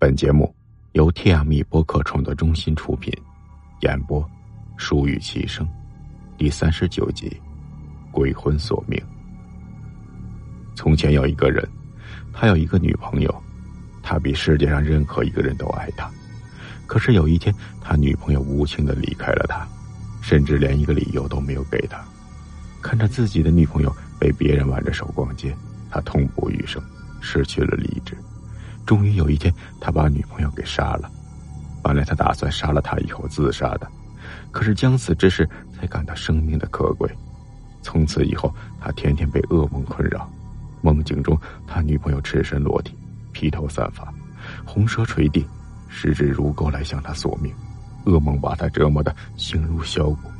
本节目由天涯米播客创作中心出品，演播舒雨其声，第三十九集，鬼魂索命。从前有一个人，他有一个女朋友，他比世界上任何一个人都爱她。可是有一天，他女朋友无情的离开了他，甚至连一个理由都没有给他。看着自己的女朋友被别人挽着手逛街，他痛不欲生，失去了理智。终于有一天，他把女朋友给杀了。本来他打算杀了她以后自杀的，可是将死之时才感到生命的可贵。从此以后，他天天被噩梦困扰，梦境中他女朋友赤身裸体，披头散发，红蛇垂地，十指如钩来向他索命。噩梦把他折磨得形如削骨。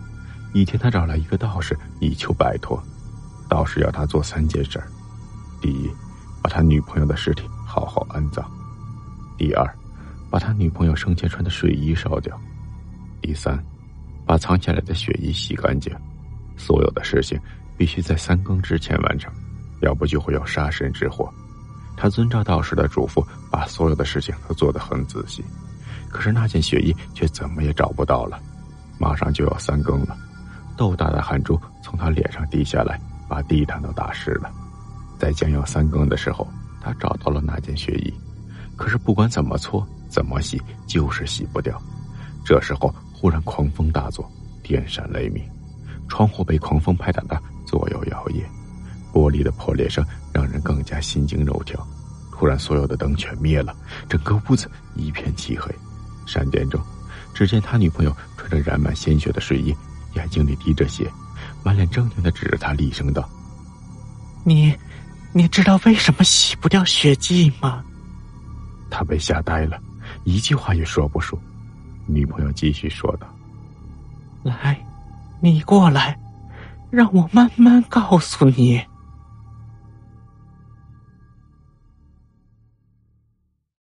一天，他找来一个道士以求摆脱。道士要他做三件事：第一，把他女朋友的尸体。好好安葬。第二，把他女朋友生前穿的睡衣烧掉。第三，把藏起来的血衣洗干净。所有的事情必须在三更之前完成，要不就会有杀身之祸。他遵照道士的嘱咐，把所有的事情都做得很仔细。可是那件血衣却怎么也找不到了。马上就要三更了，豆大的汗珠从他脸上滴下来，把地毯都打湿了。在将要三更的时候。他找到了那件血衣，可是不管怎么搓、怎么洗，就是洗不掉。这时候忽然狂风大作，电闪雷鸣，窗户被狂风拍打的左右摇曳，玻璃的破裂声让人更加心惊肉跳。突然，所有的灯全灭了，整个屋子一片漆黑。闪电中，只见他女朋友穿着染满鲜血的睡衣，眼睛里滴着血，满脸狰狞的指着他厉声道：“你。”你知道为什么洗不掉血迹吗？他被吓呆了，一句话也说不出。女朋友继续说道：“来，你过来，让我慢慢告诉你。”